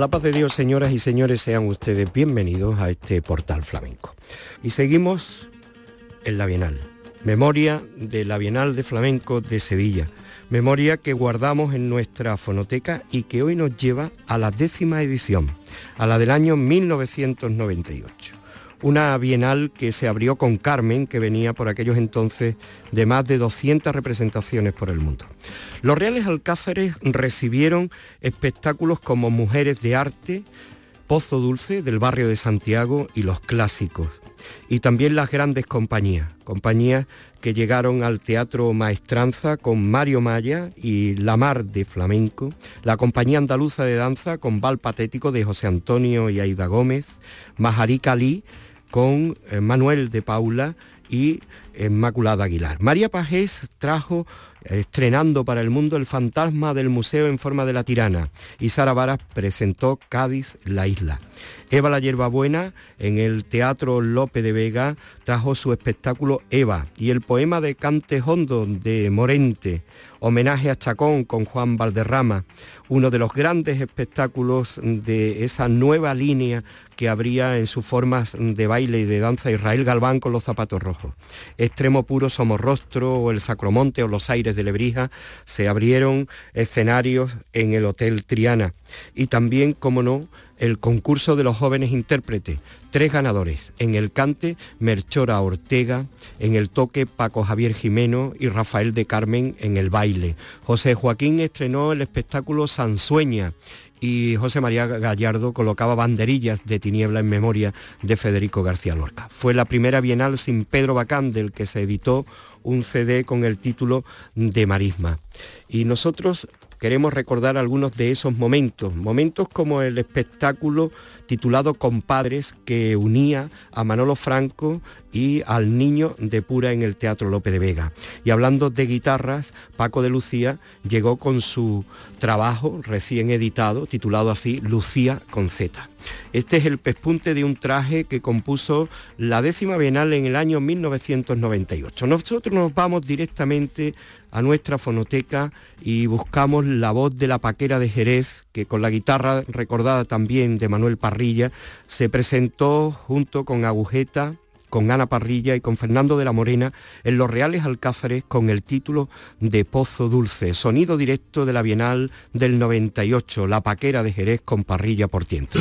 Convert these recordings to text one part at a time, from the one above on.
La paz de Dios, señoras y señores, sean ustedes bienvenidos a este portal flamenco. Y seguimos en la Bienal, memoria de la Bienal de Flamenco de Sevilla, memoria que guardamos en nuestra fonoteca y que hoy nos lleva a la décima edición, a la del año 1998 una bienal que se abrió con Carmen, que venía por aquellos entonces de más de 200 representaciones por el mundo. Los Reales Alcázares recibieron espectáculos como Mujeres de Arte, Pozo Dulce del barrio de Santiago y los clásicos. Y también las grandes compañías, compañías que llegaron al Teatro Maestranza con Mario Maya y La Mar de Flamenco, la Compañía Andaluza de Danza con Val Patético de José Antonio y Aida Gómez, Majarí Cali con eh, Manuel de Paula y Inmaculada Aguilar. María Pajés trajo, estrenando para el mundo, El fantasma del museo en forma de la tirana y Sara Varas presentó Cádiz, la isla. Eva la Hierbabuena en el Teatro Lope de Vega trajo su espectáculo Eva y el poema de Cante Hondo de Morente, homenaje a Chacón con Juan Valderrama, uno de los grandes espectáculos de esa nueva línea que habría en sus formas de baile y de danza Israel Galván con los zapatos rojos. Extremo Puro Somorrostro o el Sacromonte o los Aires de Lebrija se abrieron escenarios en el Hotel Triana y también, como no, el concurso de los jóvenes intérpretes. Tres ganadores. En el cante, Merchora Ortega, en el toque, Paco Javier Jimeno y Rafael de Carmen en el baile. José Joaquín estrenó el espectáculo Sansueña y José María Gallardo colocaba banderillas de tiniebla en memoria de Federico García Lorca. Fue la primera bienal sin Pedro Bacán, del que se editó un CD con el título de Marisma. Y nosotros queremos recordar algunos de esos momentos, momentos como el espectáculo titulado Compadres que unía a Manolo Franco y al niño de Pura en el Teatro Lope de Vega. Y hablando de guitarras, Paco de Lucía llegó con su trabajo recién editado, titulado así Lucía con Z. Este es el pespunte de un traje que compuso la décima Bienal en el año 1998. Nosotros nos vamos directamente a nuestra fonoteca y buscamos la voz de la paquera de Jerez, que con la guitarra recordada también de Manuel Parrilla, se presentó junto con Agujeta, con Ana Parrilla y con Fernando de la Morena en Los Reales Alcázares con el título de Pozo Dulce, sonido directo de la Bienal del 98, La Paquera de Jerez con Parrilla por tiento.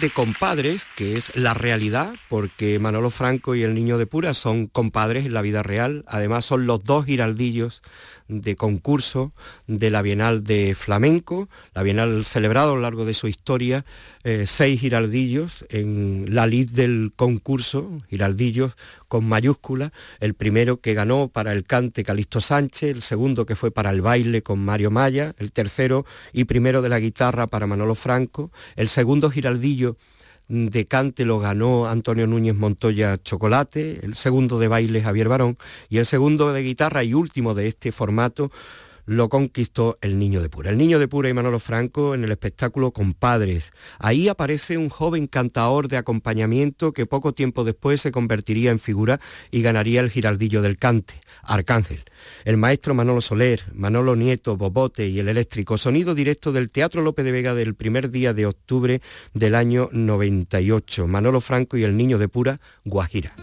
De Compadres, que es la realidad, porque Manolo Franco y el Niño de Pura son compadres en la vida real, además son los dos giraldillos de concurso de la Bienal de Flamenco, la Bienal celebrada a lo largo de su historia, eh, seis giraldillos en la lid del concurso, giraldillos con mayúscula, el primero que ganó para el cante Calixto Sánchez, el segundo que fue para el baile con Mario Maya, el tercero y primero de la guitarra para Manolo Franco, el segundo giraldillo de cante lo ganó Antonio Núñez Montoya Chocolate, el segundo de baile Javier Barón y el segundo de guitarra y último de este formato lo conquistó el Niño de Pura. El Niño de Pura y Manolo Franco en el espectáculo Compadres. Ahí aparece un joven cantador de acompañamiento que poco tiempo después se convertiría en figura y ganaría el giraldillo del cante, Arcángel. El maestro Manolo Soler, Manolo Nieto, Bobote y el eléctrico. Sonido directo del Teatro López de Vega del primer día de octubre del año 98. Manolo Franco y el Niño de Pura, Guajira.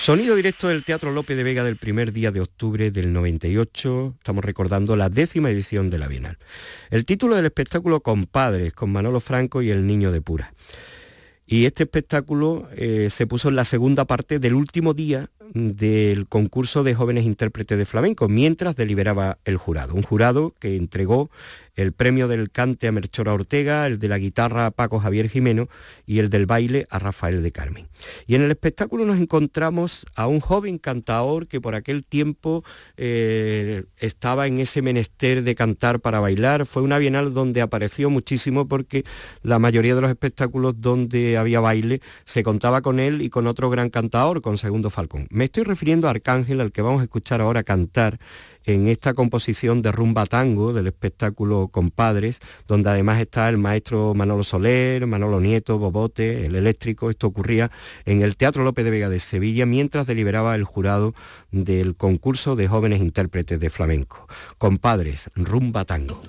Sonido directo del Teatro López de Vega del primer día de octubre del 98. Estamos recordando la décima edición de la Bienal. El título del espectáculo Compadres, con Manolo Franco y el Niño de Pura. Y este espectáculo eh, se puso en la segunda parte del último día del concurso de jóvenes intérpretes de flamenco, mientras deliberaba el jurado. Un jurado que entregó el premio del cante a Merchora Ortega, el de la guitarra a Paco Javier Jimeno y el del baile a Rafael de Carmen. Y en el espectáculo nos encontramos a un joven cantador que por aquel tiempo eh, estaba en ese menester de cantar para bailar. Fue una bienal donde apareció muchísimo porque la mayoría de los espectáculos donde había baile se contaba con él y con otro gran cantador, con Segundo Falcón. Me estoy refiriendo a Arcángel, al que vamos a escuchar ahora cantar en esta composición de rumba tango del espectáculo Compadres, donde además está el maestro Manolo Soler, Manolo Nieto, Bobote, el eléctrico. Esto ocurría en el Teatro López de Vega de Sevilla mientras deliberaba el jurado del concurso de jóvenes intérpretes de flamenco. Compadres, rumba tango.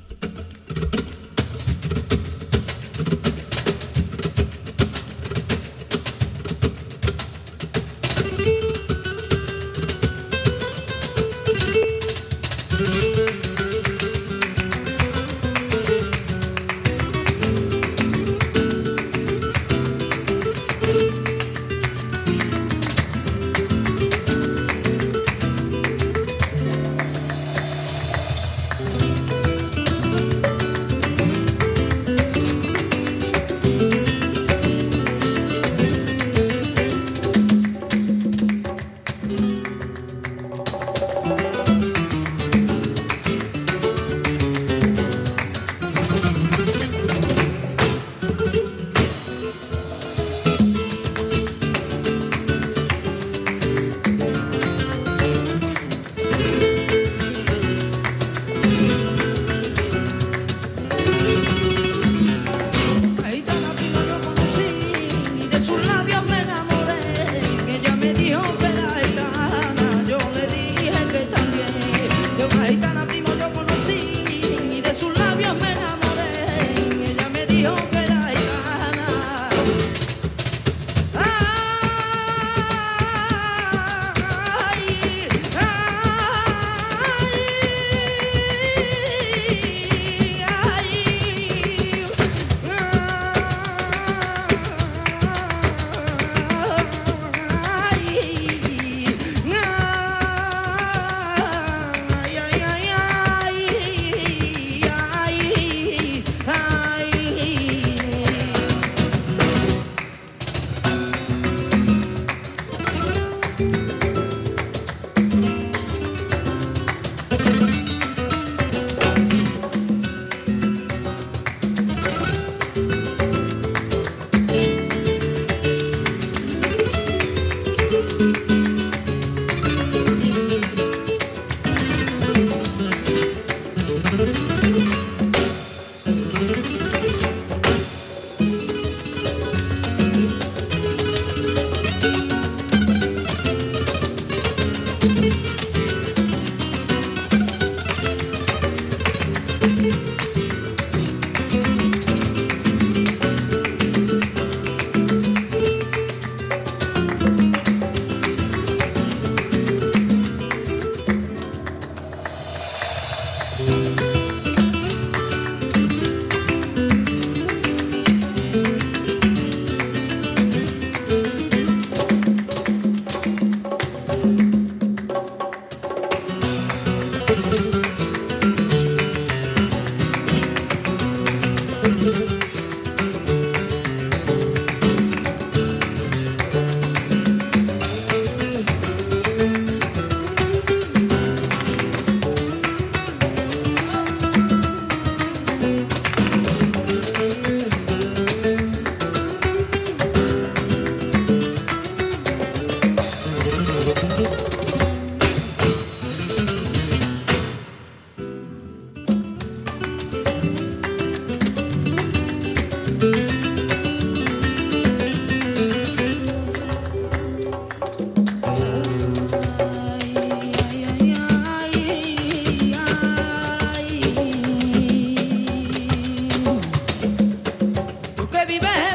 be back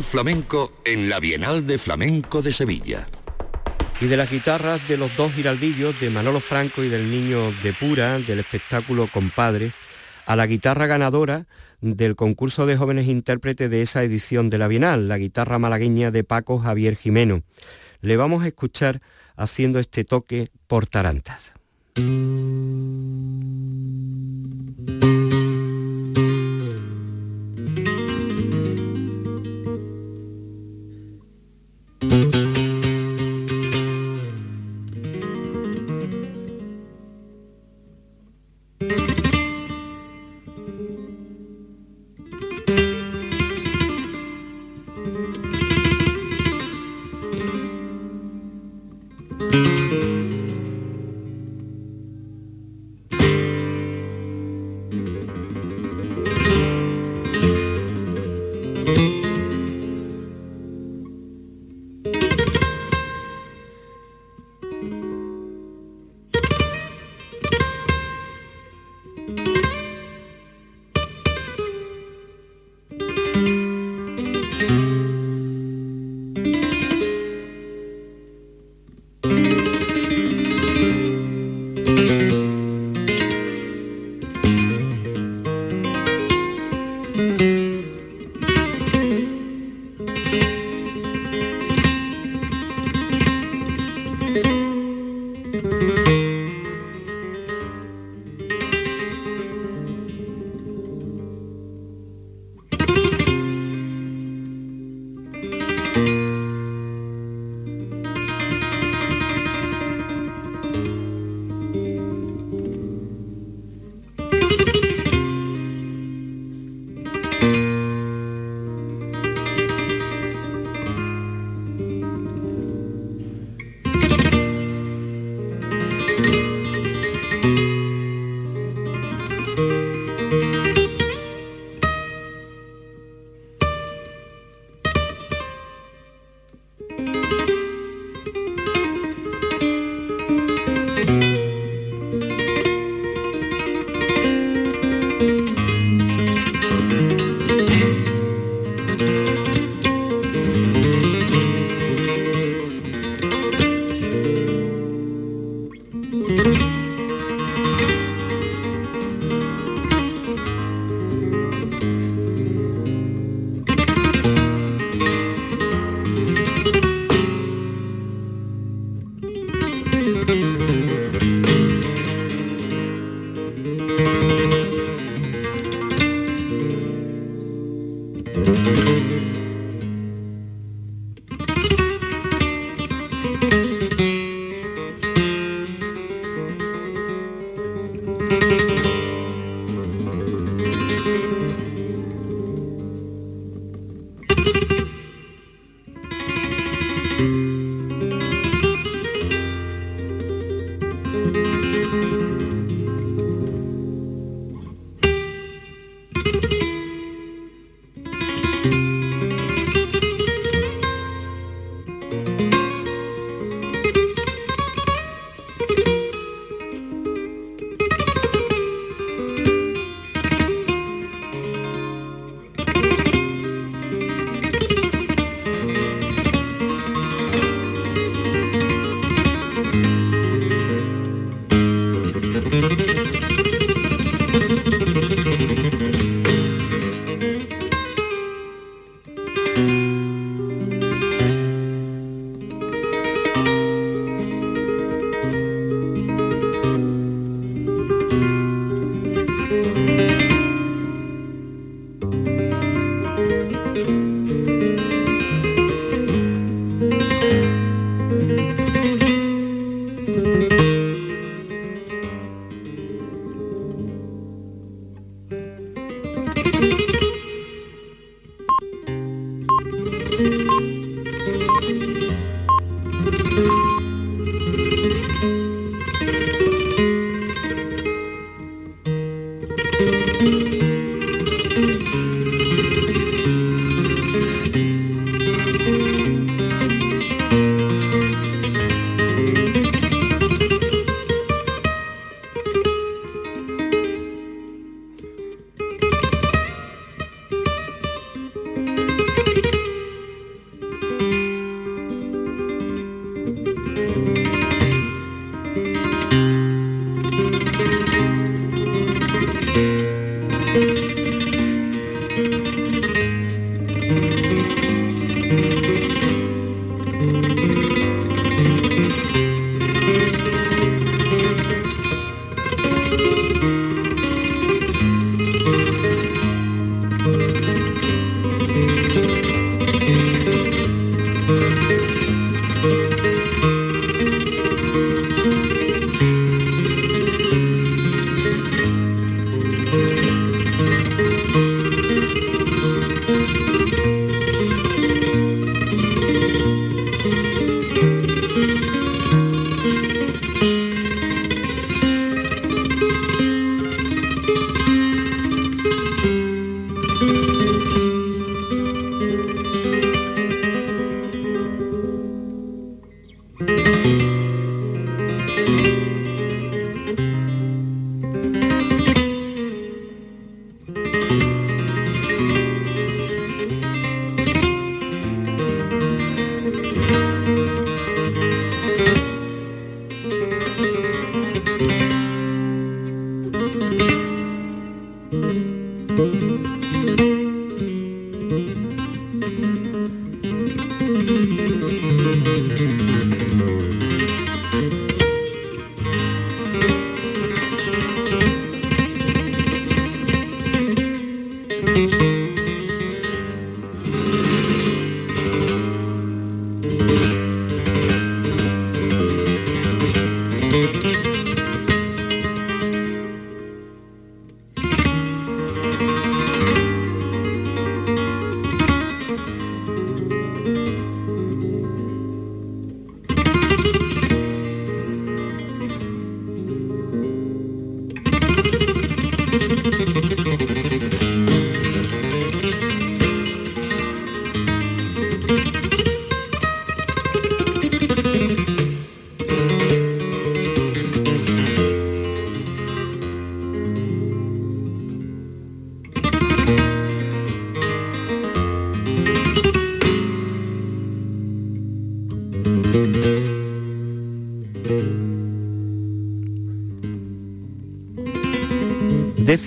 Flamenco en la Bienal de Flamenco de Sevilla. Y de las guitarras de los dos giraldillos, de Manolo Franco y del Niño de Pura, del espectáculo Compadres, a la guitarra ganadora del concurso de jóvenes intérpretes de esa edición de la Bienal, la guitarra malagueña de Paco Javier Jimeno. Le vamos a escuchar haciendo este toque por tarantas.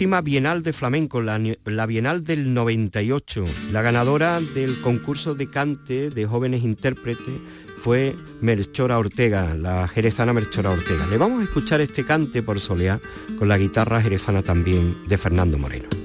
Bienal de Flamenco, la, Bienal del 98. La ganadora del concurso de cante de jóvenes intérpretes fue Melchora Ortega, la jerezana Melchora Ortega. Le vamos a escuchar este cante por soleá con la guitarra jerezana también de Fernando Moreno.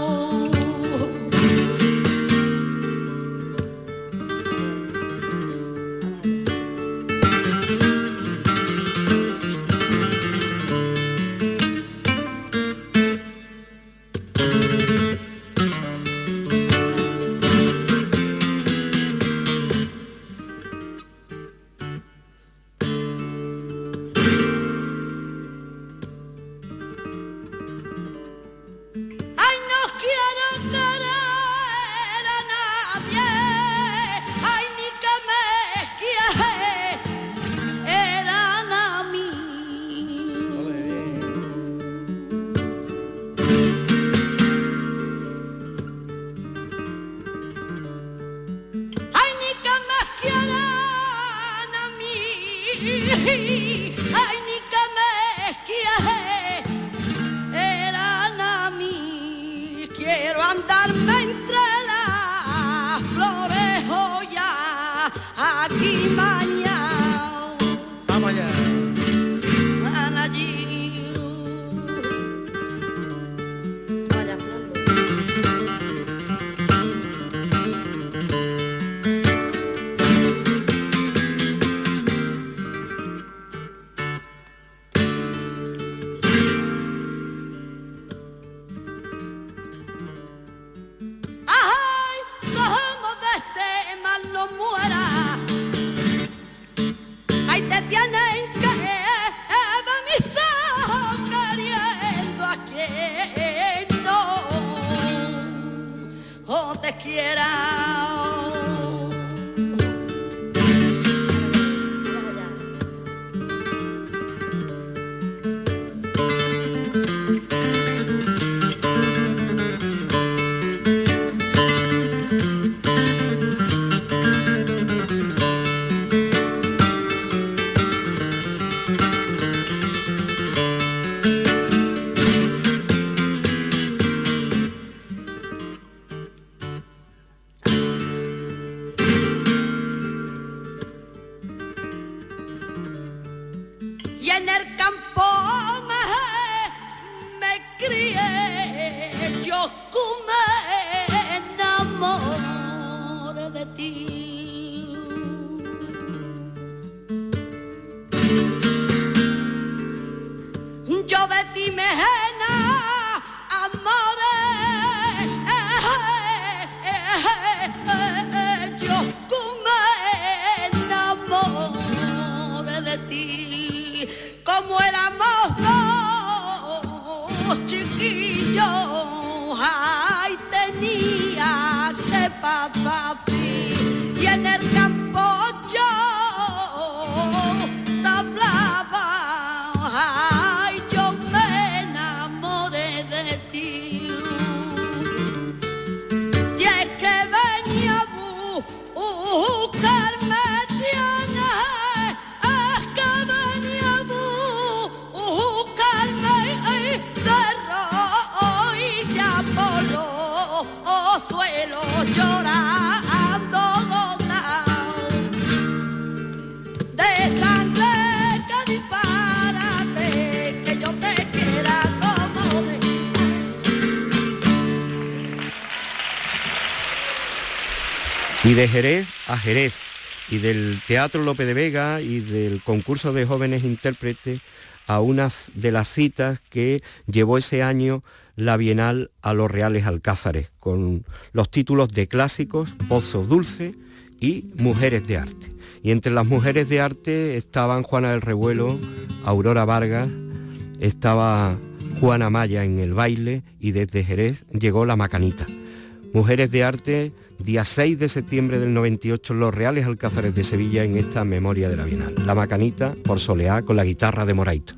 muera. Y de Jerez a Jerez, y del Teatro Lope de Vega y del concurso de jóvenes intérpretes a una de las citas que llevó ese año la Bienal a los Reales Alcázares, con los títulos de clásicos, Pozo Dulce y Mujeres de Arte. Y entre las mujeres de arte estaban Juana del Revuelo, Aurora Vargas, estaba Juana Maya en el baile y desde Jerez llegó la Macanita. Mujeres de arte día 6 de septiembre del 98 Los Reales Alcázares de Sevilla en esta memoria de la Bienal. La Macanita por Soleá con la guitarra de Moraito.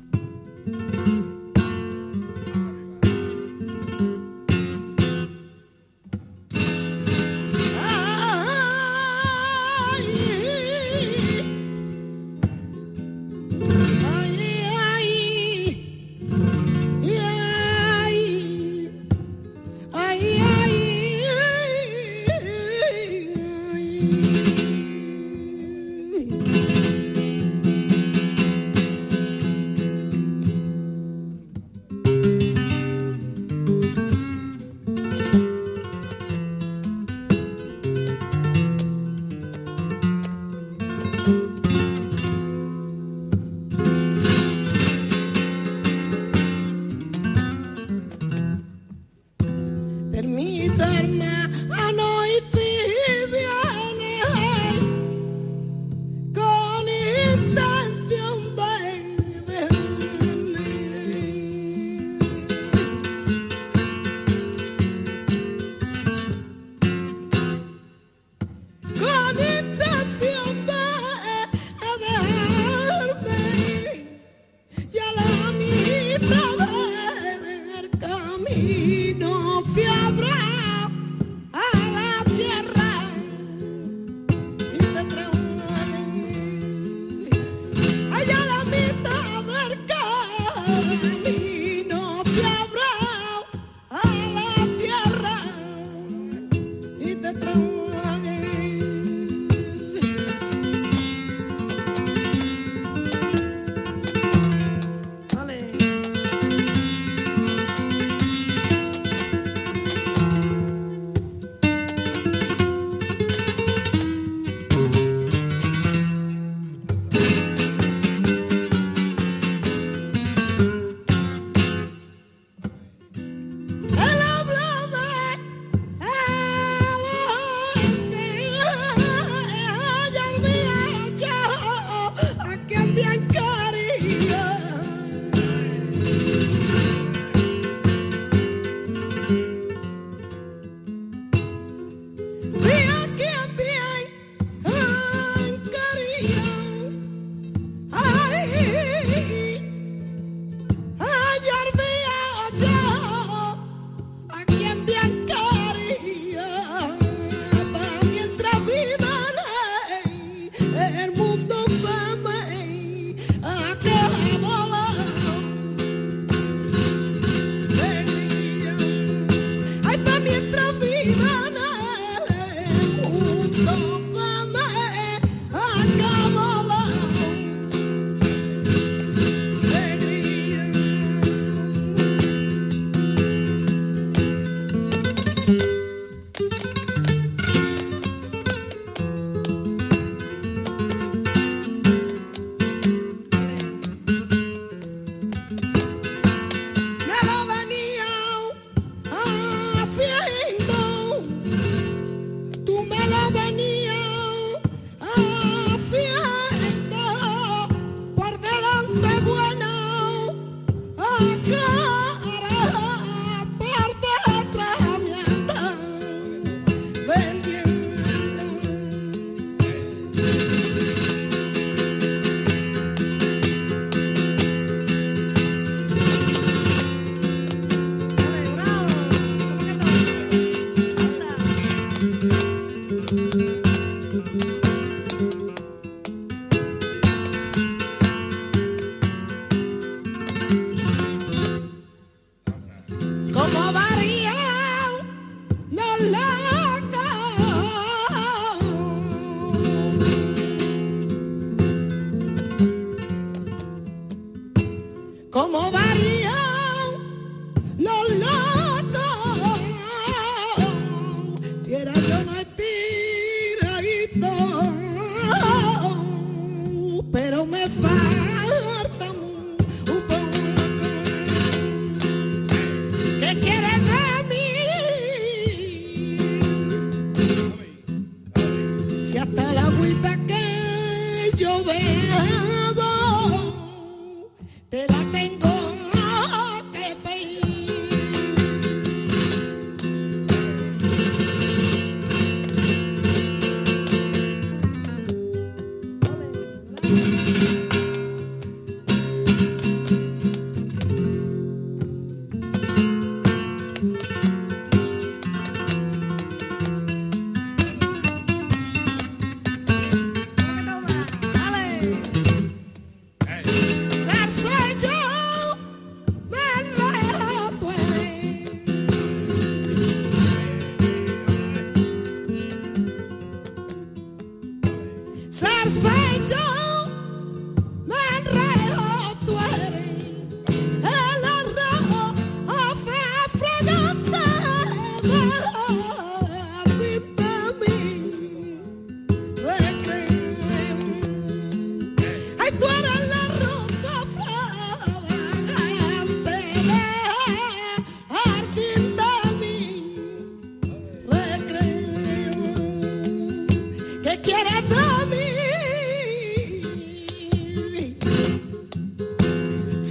¿Cómo va?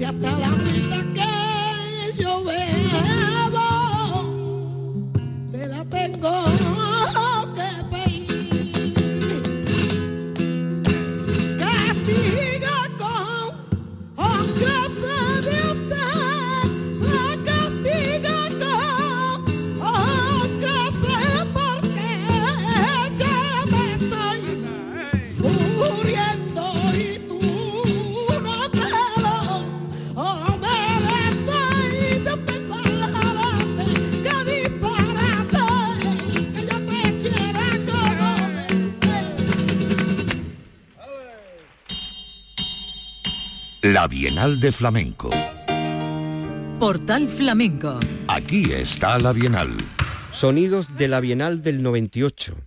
atada Bienal de Flamenco. Portal Flamenco. Aquí está la Bienal. Sonidos de la Bienal del 98.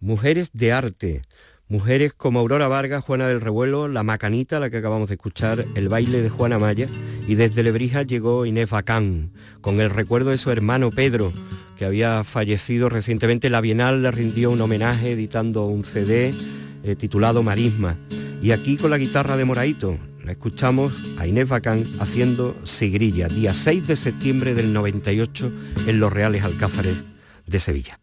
Mujeres de arte. Mujeres como Aurora Vargas, Juana del Revuelo, La Macanita, la que acabamos de escuchar, el baile de Juana Maya. Y desde Lebrija llegó Inés Bacán, con el recuerdo de su hermano Pedro, que había fallecido recientemente. La Bienal le rindió un homenaje editando un CD eh, titulado Marisma. Y aquí con la guitarra de Moraito, escuchamos a Inés Bacán haciendo Sigrilla, día 6 de septiembre del 98 en Los Reales Alcázares de Sevilla.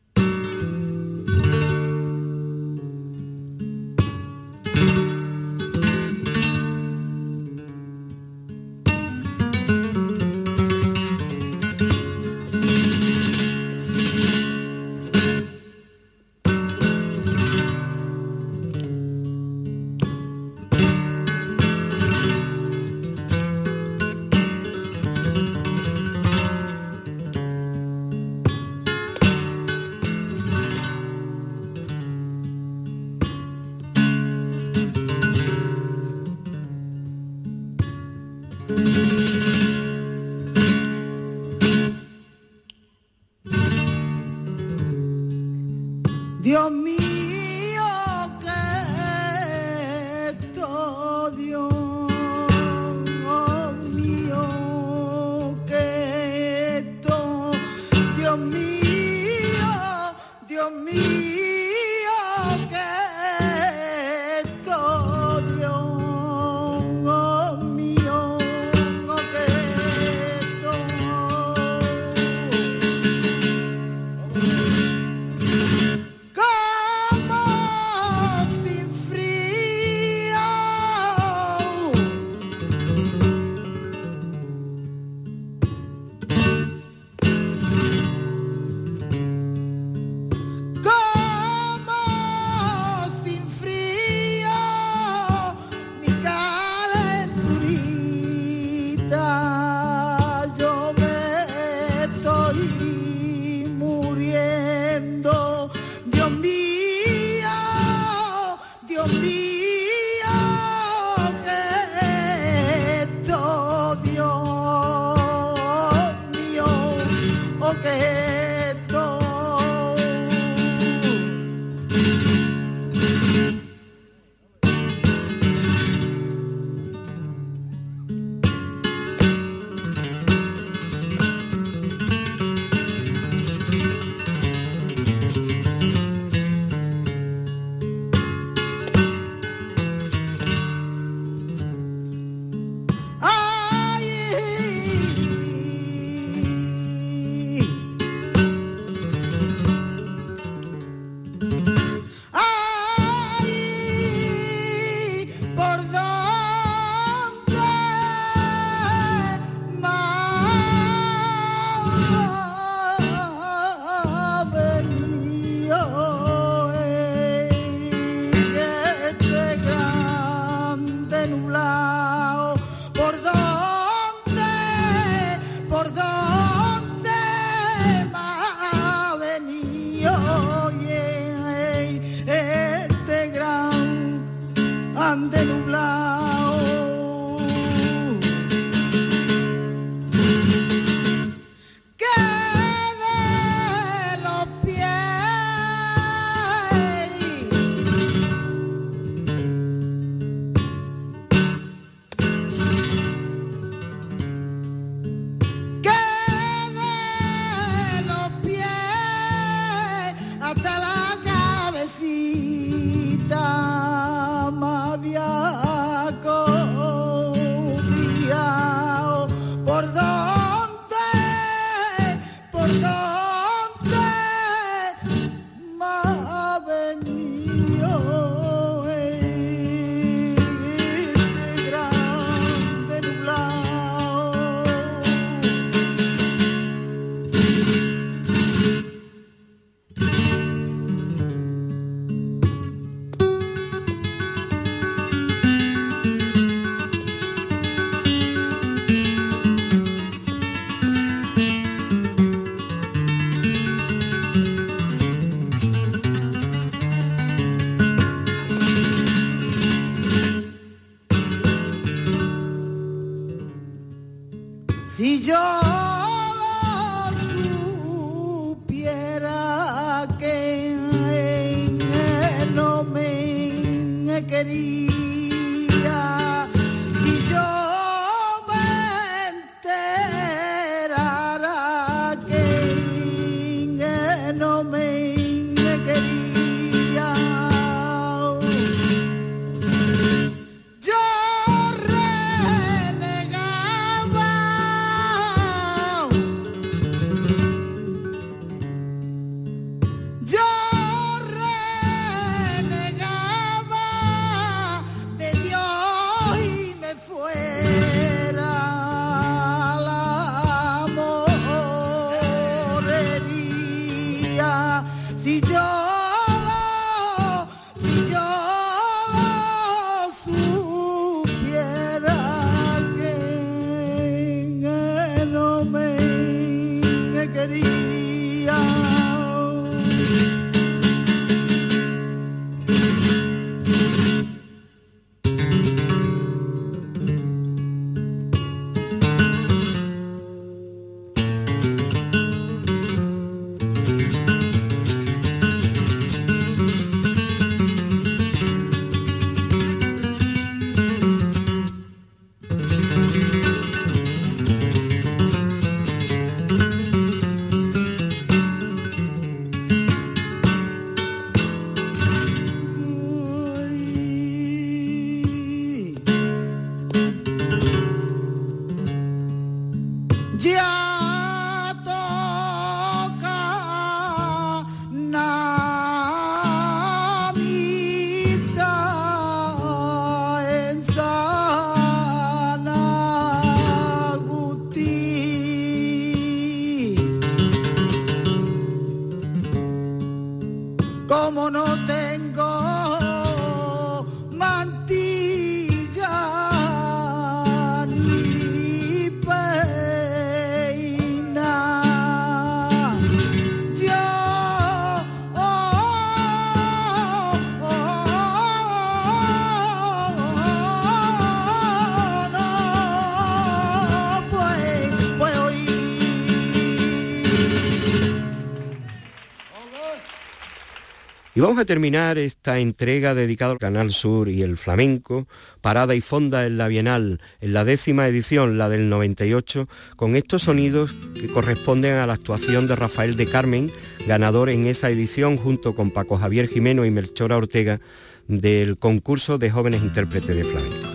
Y vamos a terminar esta entrega dedicada al Canal Sur y el flamenco, parada y fonda en la Bienal, en la décima edición, la del 98, con estos sonidos que corresponden a la actuación de Rafael de Carmen, ganador en esa edición junto con Paco Javier Jimeno y Melchora Ortega del concurso de jóvenes intérpretes de flamenco.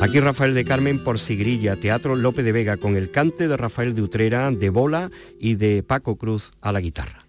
Aquí Rafael de Carmen por Sigrilla, Teatro López de Vega, con el cante de Rafael de Utrera, de bola y de Paco Cruz a la guitarra.